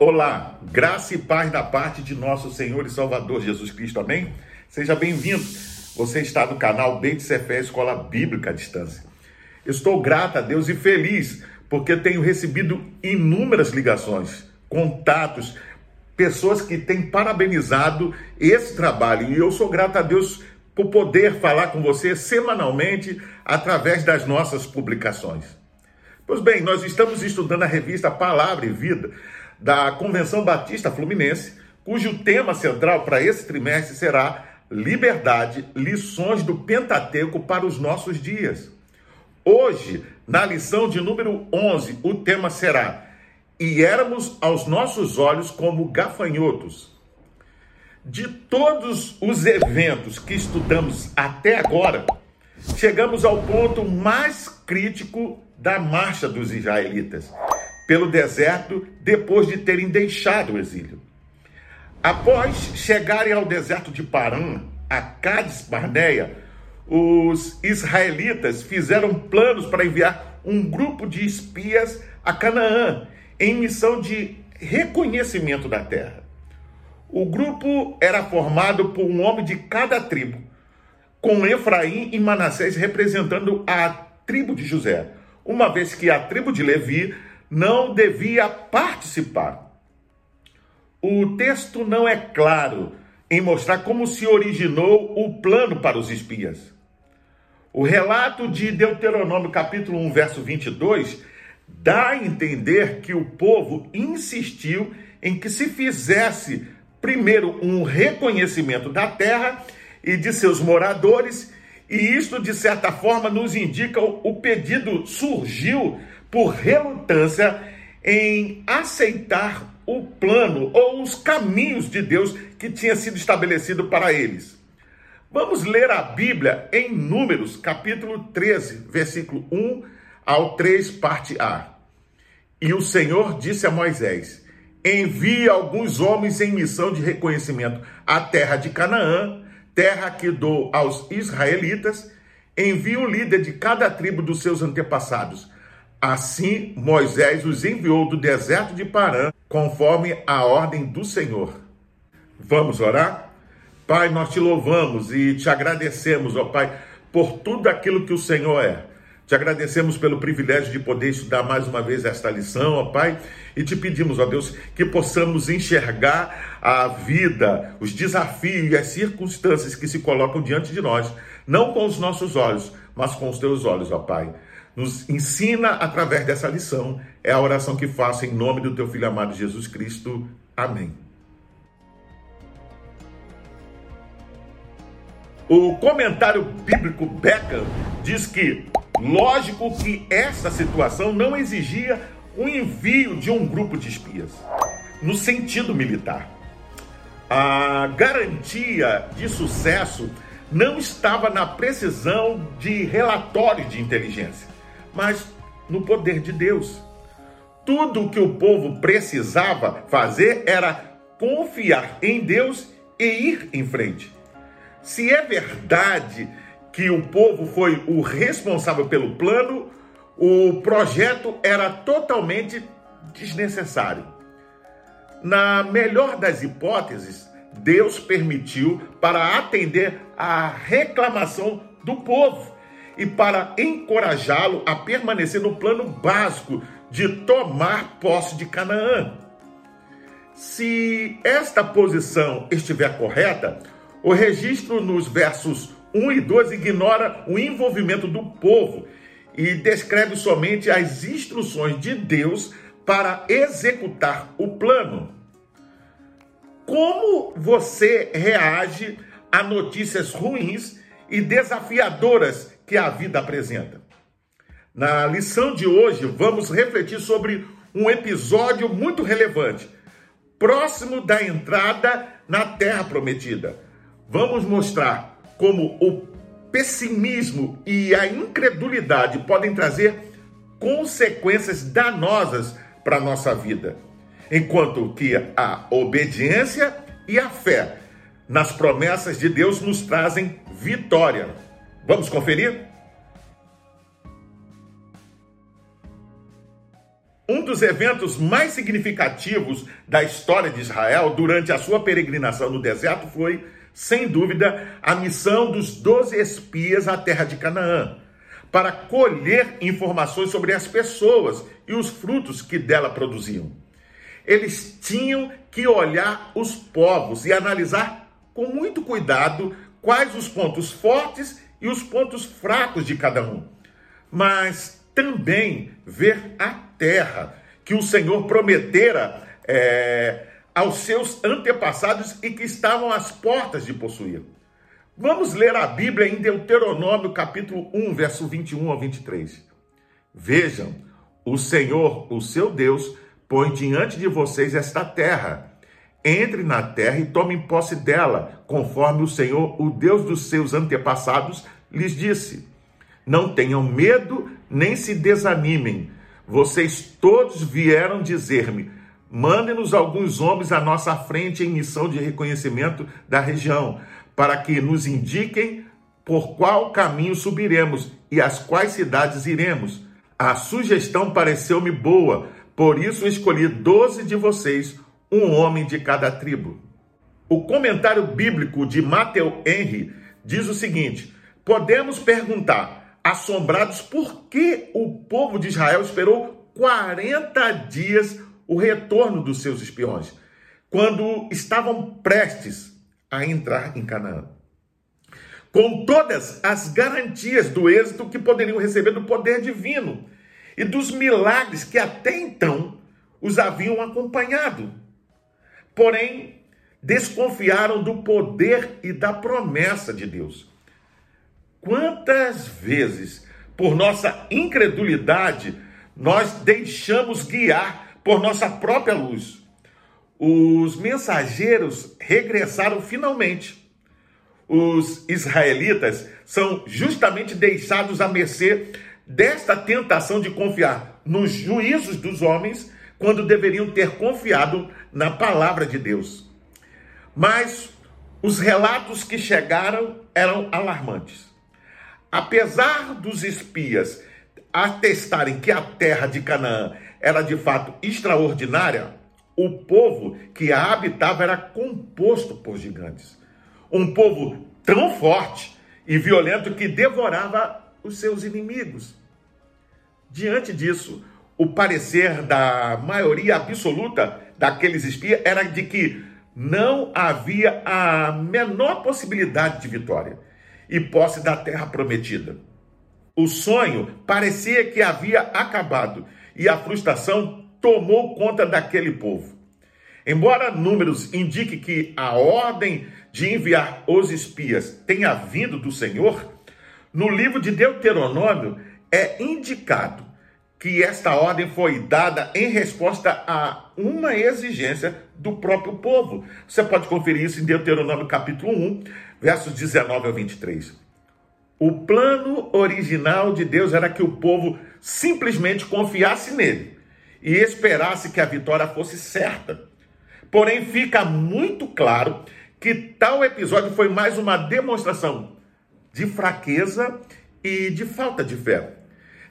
Olá, graça e paz da parte de nosso Senhor e Salvador Jesus Cristo, amém? Seja bem-vindo. Você está no canal Beit Sefer Escola Bíblica à Distância. Estou grato a Deus e feliz porque tenho recebido inúmeras ligações, contatos, pessoas que têm parabenizado esse trabalho e eu sou grato a Deus por poder falar com você semanalmente através das nossas publicações. Pois bem, nós estamos estudando a revista Palavra e Vida da Convenção Batista Fluminense, cujo tema central para esse trimestre será Liberdade, lições do Pentateuco para os nossos dias. Hoje, na lição de número 11, o tema será: E éramos aos nossos olhos como gafanhotos. De todos os eventos que estudamos até agora, chegamos ao ponto mais crítico da marcha dos israelitas pelo deserto depois de terem deixado o exílio. Após chegarem ao deserto de Paran, a Cádiz Barneia, os israelitas fizeram planos para enviar um grupo de espias a Canaã em missão de reconhecimento da terra. O grupo era formado por um homem de cada tribo, com Efraim e Manassés representando a tribo de José, uma vez que a tribo de Levi não devia participar. O texto não é claro em mostrar como se originou o plano para os espias. O relato de Deuteronômio capítulo 1, verso 22, dá a entender que o povo insistiu em que se fizesse primeiro um reconhecimento da terra e de seus moradores, e isto de certa forma nos indica o pedido surgiu por relutância em aceitar o plano ou os caminhos de Deus que tinha sido estabelecido para eles. Vamos ler a Bíblia em Números, capítulo 13, versículo 1 ao 3, parte A. E o Senhor disse a Moisés: Envie alguns homens em missão de reconhecimento à terra de Canaã, terra que dou aos israelitas. Envie o líder de cada tribo dos seus antepassados Assim Moisés os enviou do deserto de Parã, conforme a ordem do Senhor. Vamos orar? Pai, nós te louvamos e te agradecemos, ó Pai, por tudo aquilo que o Senhor é. Te agradecemos pelo privilégio de poder estudar mais uma vez esta lição, ó Pai, e te pedimos, ó Deus, que possamos enxergar a vida, os desafios e as circunstâncias que se colocam diante de nós, não com os nossos olhos, mas com os teus olhos, ó Pai nos ensina através dessa lição. É a oração que faço em nome do teu filho amado Jesus Cristo. Amém. O comentário bíblico Beckham diz que, lógico que essa situação não exigia o envio de um grupo de espias, no sentido militar. A garantia de sucesso não estava na precisão de relatórios de inteligência mas no poder de Deus. Tudo o que o povo precisava fazer era confiar em Deus e ir em frente. Se é verdade que o povo foi o responsável pelo plano, o projeto era totalmente desnecessário. Na melhor das hipóteses, Deus permitiu para atender à reclamação do povo e para encorajá-lo a permanecer no plano básico de tomar posse de Canaã. Se esta posição estiver correta, o registro nos versos 1 e 2 ignora o envolvimento do povo e descreve somente as instruções de Deus para executar o plano. Como você reage a notícias ruins e desafiadoras que a vida apresenta. Na lição de hoje, vamos refletir sobre um episódio muito relevante, próximo da entrada na Terra Prometida. Vamos mostrar como o pessimismo e a incredulidade podem trazer consequências danosas para a nossa vida, enquanto que a obediência e a fé nas promessas de Deus nos trazem vitória. Vamos conferir? Um dos eventos mais significativos da história de Israel durante a sua peregrinação no deserto foi, sem dúvida, a missão dos doze espias à terra de Canaã, para colher informações sobre as pessoas e os frutos que dela produziam. Eles tinham que olhar os povos e analisar com muito cuidado quais os pontos fortes e os pontos fracos de cada um. Mas também ver a terra que o Senhor prometera é, aos seus antepassados e que estavam às portas de possuir. Vamos ler a Bíblia em Deuteronômio, capítulo 1, verso 21 ao 23. Vejam, o Senhor, o seu Deus, põe diante de vocês esta terra. Entre na terra e tomem posse dela, conforme o Senhor, o Deus dos seus antepassados, lhes disse. Não tenham medo, nem se desanimem vocês todos vieram dizer-me: mandem-nos alguns homens à nossa frente em missão de reconhecimento da região, para que nos indiquem por qual caminho subiremos e às quais cidades iremos. A sugestão pareceu-me boa, por isso escolhi doze de vocês, um homem de cada tribo. O comentário bíblico de Matthew Henry diz o seguinte: podemos perguntar assombrados porque o povo de Israel esperou 40 dias o retorno dos seus espiões, quando estavam prestes a entrar em Canaã. Com todas as garantias do êxito que poderiam receber do poder divino e dos milagres que até então os haviam acompanhado. Porém, desconfiaram do poder e da promessa de Deus. Quantas vezes, por nossa incredulidade, nós deixamos guiar por nossa própria luz? Os mensageiros regressaram finalmente. Os israelitas são justamente deixados à mercê desta tentação de confiar nos juízos dos homens quando deveriam ter confiado na palavra de Deus. Mas os relatos que chegaram eram alarmantes. Apesar dos espias atestarem que a terra de Canaã era de fato extraordinária, o povo que a habitava era composto por gigantes. Um povo tão forte e violento que devorava os seus inimigos. Diante disso, o parecer da maioria absoluta daqueles espias era de que não havia a menor possibilidade de vitória e posse da terra prometida. O sonho parecia que havia acabado e a frustração tomou conta daquele povo. Embora números indiquem que a ordem de enviar os espias tenha vindo do Senhor, no livro de Deuteronômio é indicado que esta ordem foi dada em resposta a uma exigência do próprio povo. Você pode conferir isso em Deuteronômio capítulo 1, versos 19 ao 23. O plano original de Deus era que o povo simplesmente confiasse nele e esperasse que a vitória fosse certa. Porém, fica muito claro que tal episódio foi mais uma demonstração de fraqueza e de falta de fé.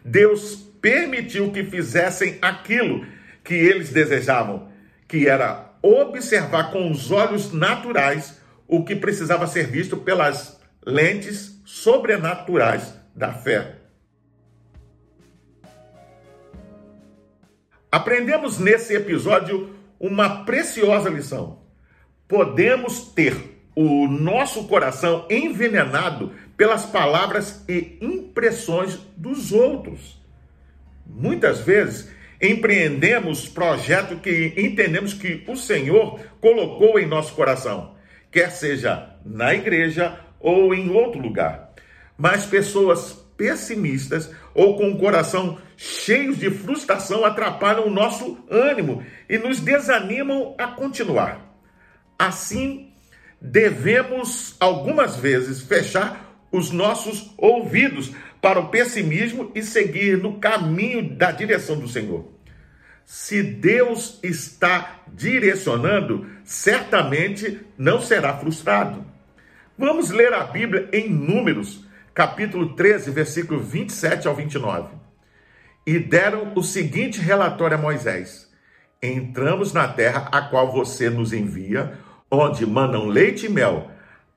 Deus permitiu que fizessem aquilo que eles desejavam, que era observar com os olhos naturais o que precisava ser visto pelas lentes sobrenaturais da fé. Aprendemos nesse episódio uma preciosa lição. Podemos ter o nosso coração envenenado pelas palavras e impressões dos outros. Muitas vezes empreendemos projeto que entendemos que o Senhor colocou em nosso coração quer seja na igreja ou em outro lugar. Mas pessoas pessimistas ou com o coração cheios de frustração atrapalham o nosso ânimo e nos desanimam a continuar. Assim, devemos algumas vezes fechar os nossos ouvidos para o pessimismo e seguir no caminho da direção do Senhor. Se Deus está direcionando, certamente não será frustrado. Vamos ler a Bíblia em Números, capítulo 13, versículo 27 ao 29. e deram o seguinte relatório a Moisés: Entramos na terra a qual você nos envia, onde mandam leite e mel.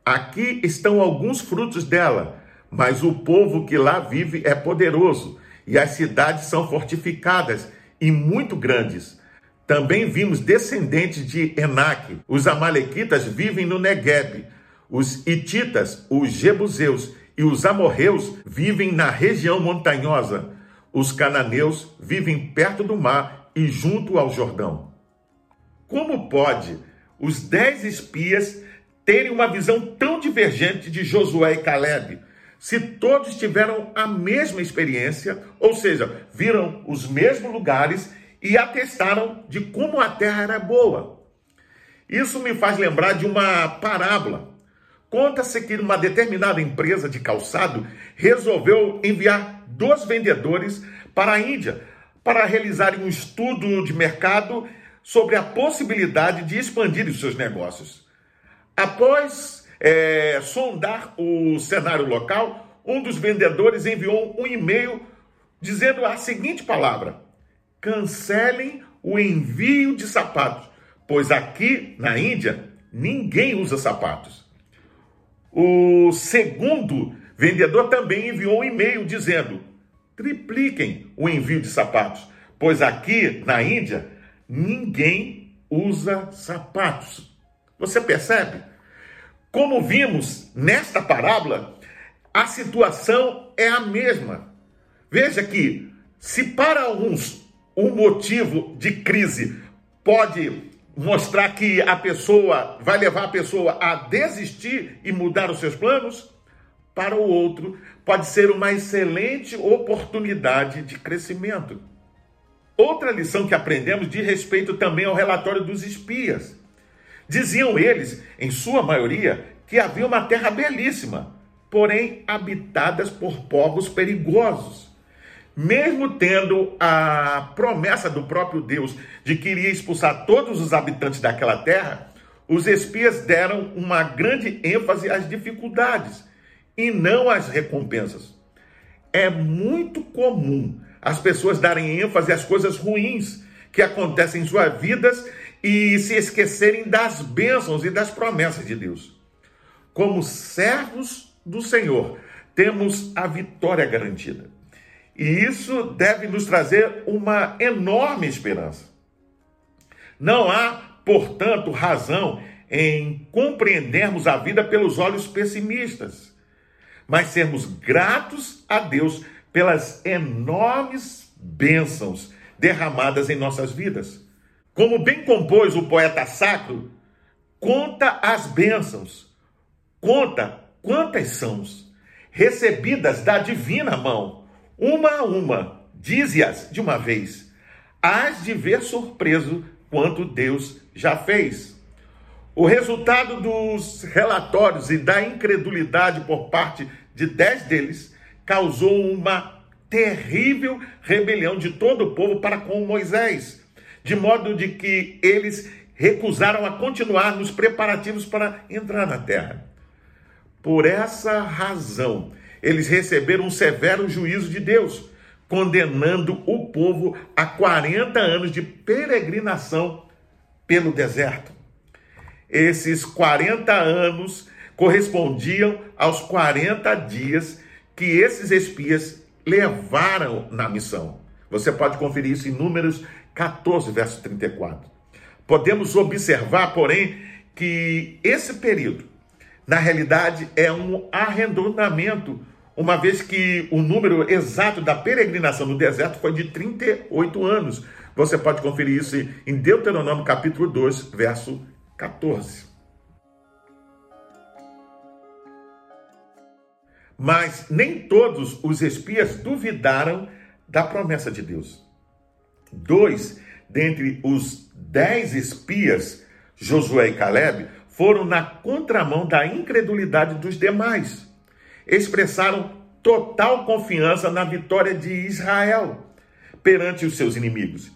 Aqui estão alguns frutos dela, mas o povo que lá vive é poderoso, e as cidades são fortificadas e muito grandes. Também vimos descendentes de Enaque. Os amalequitas vivem no Negueb. Os hititas, os jebuseus e os amorreus vivem na região montanhosa. Os cananeus vivem perto do mar e junto ao Jordão. Como pode os dez espias terem uma visão tão divergente de Josué e Caleb? Se todos tiveram a mesma experiência, ou seja, viram os mesmos lugares e atestaram de como a terra era boa. Isso me faz lembrar de uma parábola. Conta-se que uma determinada empresa de calçado resolveu enviar dois vendedores para a Índia para realizarem um estudo de mercado sobre a possibilidade de expandir os seus negócios. Após é, sondar o cenário local, um dos vendedores enviou um e-mail dizendo a seguinte palavra: cancelem o envio de sapatos, pois aqui na Índia ninguém usa sapatos. O segundo vendedor também enviou um e-mail dizendo: tripliquem o envio de sapatos, pois aqui na Índia ninguém usa sapatos. Você percebe? Como vimos nesta parábola, a situação é a mesma. Veja que, se para alguns o motivo de crise pode mostrar que a pessoa vai levar a pessoa a desistir e mudar os seus planos, para o outro pode ser uma excelente oportunidade de crescimento. Outra lição que aprendemos diz respeito também ao relatório dos espias. Diziam eles, em sua maioria, que havia uma terra belíssima, porém habitadas por povos perigosos mesmo tendo a promessa do próprio Deus de que iria expulsar todos os habitantes daquela terra, os espias deram uma grande ênfase às dificuldades e não às recompensas. É muito comum as pessoas darem ênfase às coisas ruins que acontecem em suas vidas e se esquecerem das bênçãos e das promessas de Deus. Como servos do Senhor, temos a vitória garantida. E isso deve nos trazer uma enorme esperança. Não há, portanto, razão em compreendermos a vida pelos olhos pessimistas, mas sermos gratos a Deus pelas enormes bênçãos derramadas em nossas vidas. Como bem compôs o poeta sacro, conta as bênçãos, conta quantas são recebidas da divina mão. Uma a uma, dize-as de uma vez, hás de ver surpreso quanto Deus já fez. O resultado dos relatórios e da incredulidade por parte de dez deles causou uma terrível rebelião de todo o povo para com Moisés, de modo de que eles recusaram a continuar nos preparativos para entrar na terra. Por essa razão, eles receberam um severo juízo de Deus, condenando o povo a 40 anos de peregrinação pelo deserto. Esses 40 anos correspondiam aos 40 dias que esses espias levaram na missão. Você pode conferir isso em Números 14, verso 34. Podemos observar, porém, que esse período, na realidade, é um arredondamento uma vez que o número exato da peregrinação no deserto foi de 38 anos. Você pode conferir isso em Deuteronômio capítulo 2, verso 14. Mas nem todos os espias duvidaram da promessa de Deus. Dois dentre os dez espias, Josué e Caleb, foram na contramão da incredulidade dos demais expressaram total confiança na vitória de Israel perante os seus inimigos.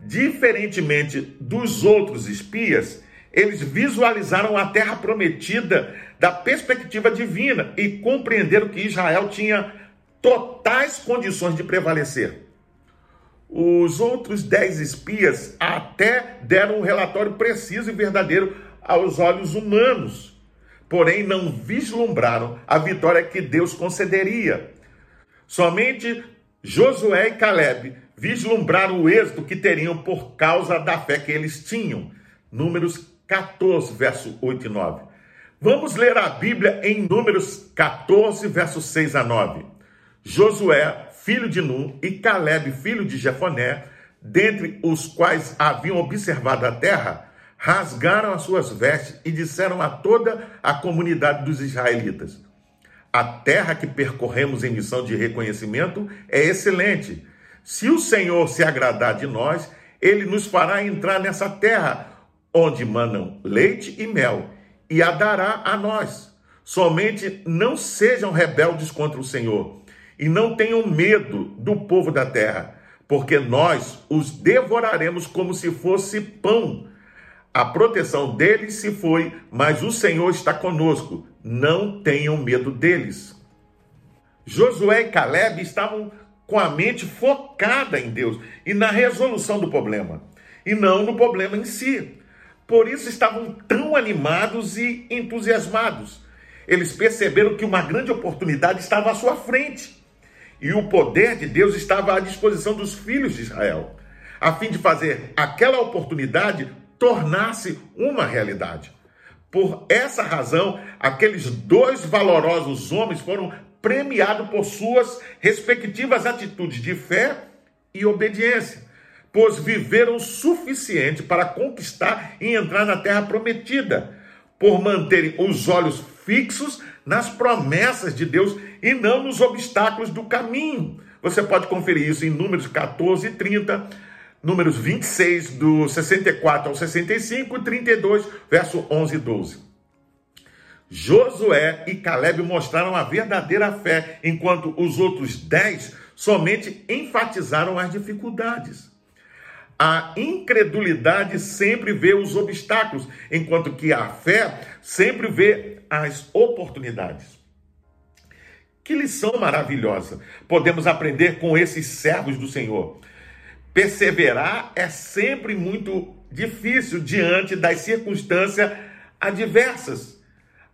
Diferentemente dos outros espias, eles visualizaram a terra prometida da perspectiva divina e compreenderam que Israel tinha totais condições de prevalecer. Os outros dez espias até deram um relatório preciso e verdadeiro aos olhos humanos, porém não vislumbraram a vitória que Deus concederia. Somente Josué e Caleb vislumbraram o êxito que teriam por causa da fé que eles tinham. Números 14, verso 8 e 9. Vamos ler a Bíblia em Números 14, versos 6 a 9. Josué, filho de Nun, e Caleb, filho de Jefoné, dentre os quais haviam observado a terra, rasgaram as suas vestes e disseram a toda a comunidade dos israelitas: A terra que percorremos em missão de reconhecimento é excelente. Se o Senhor se agradar de nós, ele nos fará entrar nessa terra, onde manam leite e mel, e a dará a nós. Somente não sejam rebeldes contra o Senhor, e não tenham medo do povo da terra, porque nós os devoraremos como se fosse pão a proteção deles se foi, mas o Senhor está conosco. Não tenham medo deles. Josué e Caleb estavam com a mente focada em Deus e na resolução do problema, e não no problema em si. Por isso estavam tão animados e entusiasmados. Eles perceberam que uma grande oportunidade estava à sua frente e o poder de Deus estava à disposição dos filhos de Israel, a fim de fazer aquela oportunidade tornasse uma realidade. Por essa razão, aqueles dois valorosos homens foram premiados por suas respectivas atitudes de fé e obediência, pois viveram o suficiente para conquistar e entrar na terra prometida, por manterem os olhos fixos nas promessas de Deus e não nos obstáculos do caminho. Você pode conferir isso em Números 14 e 30 números 26, do 64 ao 65, e 32, verso 11 e 12. Josué e Caleb mostraram a verdadeira fé, enquanto os outros dez somente enfatizaram as dificuldades. A incredulidade sempre vê os obstáculos, enquanto que a fé sempre vê as oportunidades. Que lição maravilhosa podemos aprender com esses servos do Senhor. Perseverar é sempre muito difícil diante das circunstâncias adversas,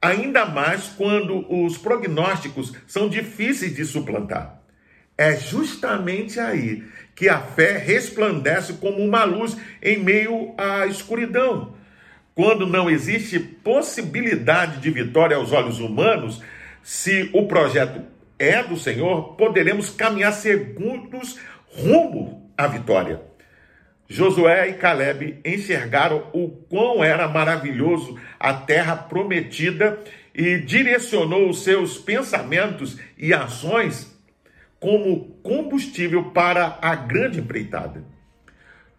ainda mais quando os prognósticos são difíceis de suplantar. É justamente aí que a fé resplandece como uma luz em meio à escuridão. Quando não existe possibilidade de vitória aos olhos humanos, se o projeto é do Senhor, poderemos caminhar segundos rumo a vitória. Josué e Caleb enxergaram o quão era maravilhoso a terra prometida e direcionou os seus pensamentos e ações como combustível para a grande empreitada.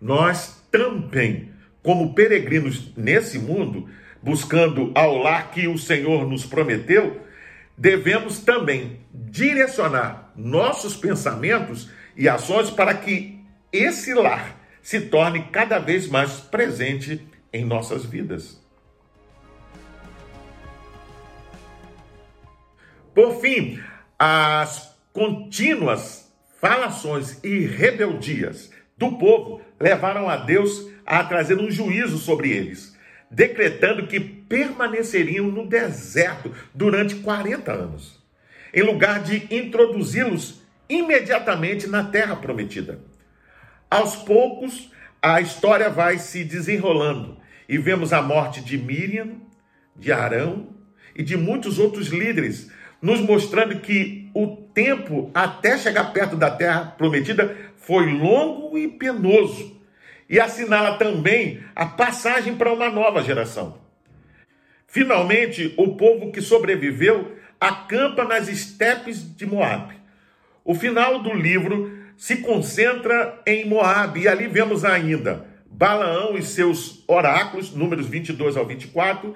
Nós também, como peregrinos nesse mundo, buscando ao lar que o Senhor nos prometeu, devemos também direcionar nossos pensamentos e ações para que esse lar se torne cada vez mais presente em nossas vidas. Por fim, as contínuas falações e rebeldias do povo levaram a Deus a trazer um juízo sobre eles, decretando que permaneceriam no deserto durante 40 anos, em lugar de introduzi-los imediatamente na terra prometida. Aos poucos, a história vai se desenrolando e vemos a morte de Miriam, de Arão e de muitos outros líderes, nos mostrando que o tempo até chegar perto da terra prometida foi longo e penoso, e assinala também a passagem para uma nova geração. Finalmente, o povo que sobreviveu acampa nas estepes de Moabe. O final do livro se concentra em Moabe, e ali vemos ainda Balaão e seus oráculos, números 22 ao 24,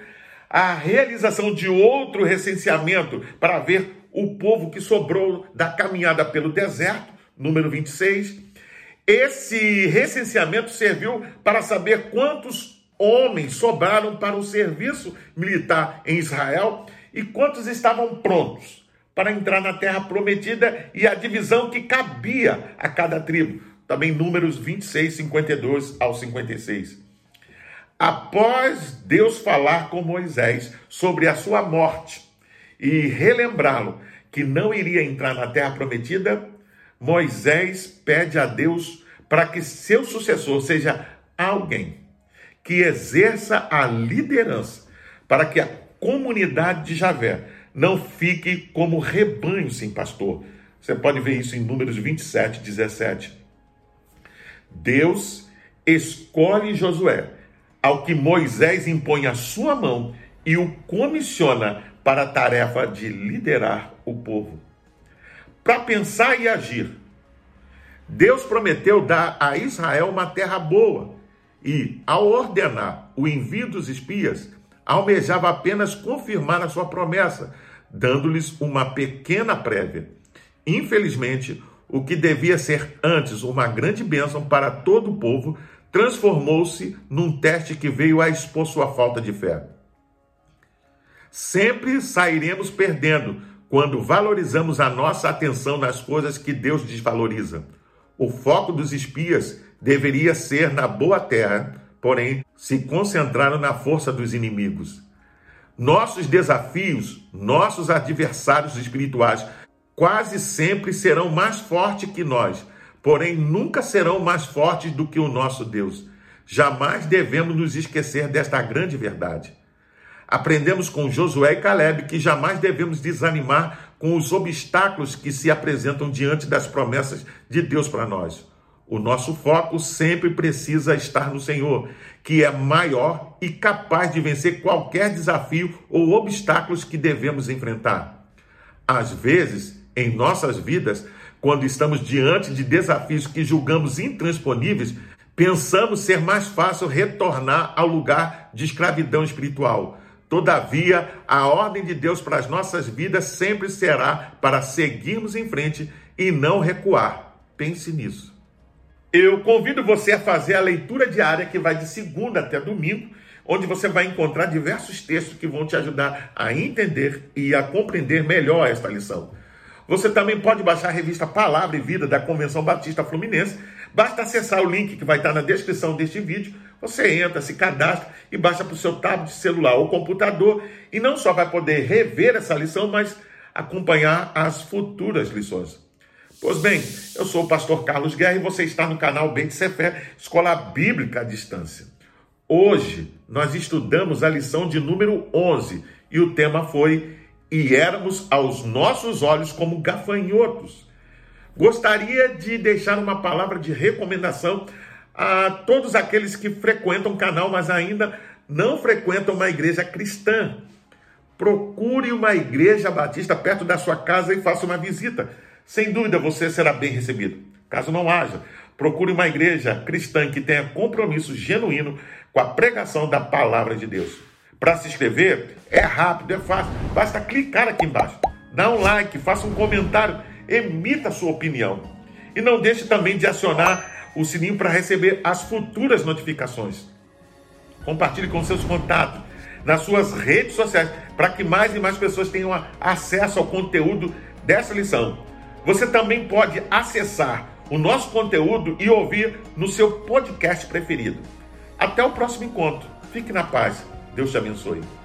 a realização de outro recenseamento para ver o povo que sobrou da caminhada pelo deserto, número 26. Esse recenseamento serviu para saber quantos homens sobraram para o serviço militar em Israel e quantos estavam prontos para entrar na terra prometida e a divisão que cabia a cada tribo. também Números 26, 52 ao 56. Após Deus falar com Moisés sobre a sua morte e relembrá-lo que não iria entrar na terra prometida, Moisés pede a Deus para que seu sucessor seja alguém que exerça a liderança, para que a comunidade de Javé não fique como rebanho sem pastor. Você pode ver isso em Números 27, 17. Deus escolhe Josué, ao que Moisés impõe a sua mão e o comissiona para a tarefa de liderar o povo. Para pensar e agir, Deus prometeu dar a Israel uma terra boa e, ao ordenar o envio dos espias, almejava apenas confirmar a sua promessa, dando-lhes uma pequena prévia. Infelizmente, o que devia ser antes uma grande bênção para todo o povo transformou-se num teste que veio a expor sua falta de fé. Sempre sairemos perdendo quando valorizamos a nossa atenção nas coisas que Deus desvaloriza. O foco dos espias deveria ser na boa terra, porém se concentraram na força dos inimigos. Nossos desafios, nossos adversários espirituais, quase sempre serão mais fortes que nós, porém nunca serão mais fortes do que o nosso Deus. Jamais devemos nos esquecer desta grande verdade. Aprendemos com Josué e Caleb que jamais devemos desanimar com os obstáculos que se apresentam diante das promessas de Deus para nós. O nosso foco sempre precisa estar no Senhor, que é maior e capaz de vencer qualquer desafio ou obstáculos que devemos enfrentar. Às vezes, em nossas vidas, quando estamos diante de desafios que julgamos intransponíveis, pensamos ser mais fácil retornar ao lugar de escravidão espiritual. Todavia, a ordem de Deus para as nossas vidas sempre será para seguirmos em frente e não recuar. Pense nisso. Eu convido você a fazer a leitura diária que vai de segunda até domingo, onde você vai encontrar diversos textos que vão te ajudar a entender e a compreender melhor esta lição. Você também pode baixar a revista Palavra e Vida da Convenção Batista Fluminense. Basta acessar o link que vai estar na descrição deste vídeo. Você entra, se cadastra e baixa para o seu tablet, celular ou computador. E não só vai poder rever essa lição, mas acompanhar as futuras lições. Pois bem, eu sou o pastor Carlos Guerra e você está no canal Bem de Fé, Escola Bíblica à Distância. Hoje nós estudamos a lição de número 11 e o tema foi E éramos aos nossos olhos como gafanhotos. Gostaria de deixar uma palavra de recomendação a todos aqueles que frequentam o canal, mas ainda não frequentam uma igreja cristã. Procure uma igreja batista perto da sua casa e faça uma visita sem dúvida você será bem recebido. Caso não haja, procure uma igreja cristã que tenha compromisso genuíno com a pregação da palavra de Deus. Para se inscrever, é rápido, é fácil. Basta clicar aqui embaixo, dá um like, faça um comentário, emita a sua opinião. E não deixe também de acionar o sininho para receber as futuras notificações. Compartilhe com seus contatos nas suas redes sociais para que mais e mais pessoas tenham acesso ao conteúdo dessa lição. Você também pode acessar o nosso conteúdo e ouvir no seu podcast preferido. Até o próximo encontro. Fique na paz. Deus te abençoe.